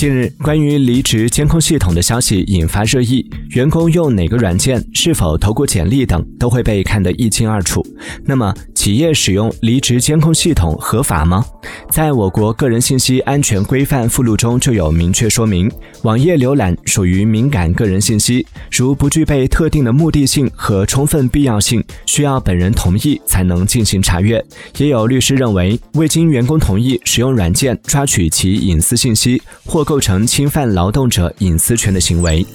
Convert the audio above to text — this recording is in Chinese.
近日，关于离职监控系统的消息引发热议，员工用哪个软件、是否投过简历等都会被看得一清二楚。那么，企业使用离职监控系统合法吗？在我国个人信息安全规范附录中就有明确说明，网页浏览属于敏感个人信息，如不具备特定的目的性和充分必要性，需要本人同意才能进行查阅。也有律师认为，未经员工同意使用软件抓取其隐私信息或构成侵犯劳动者隐私权的行为。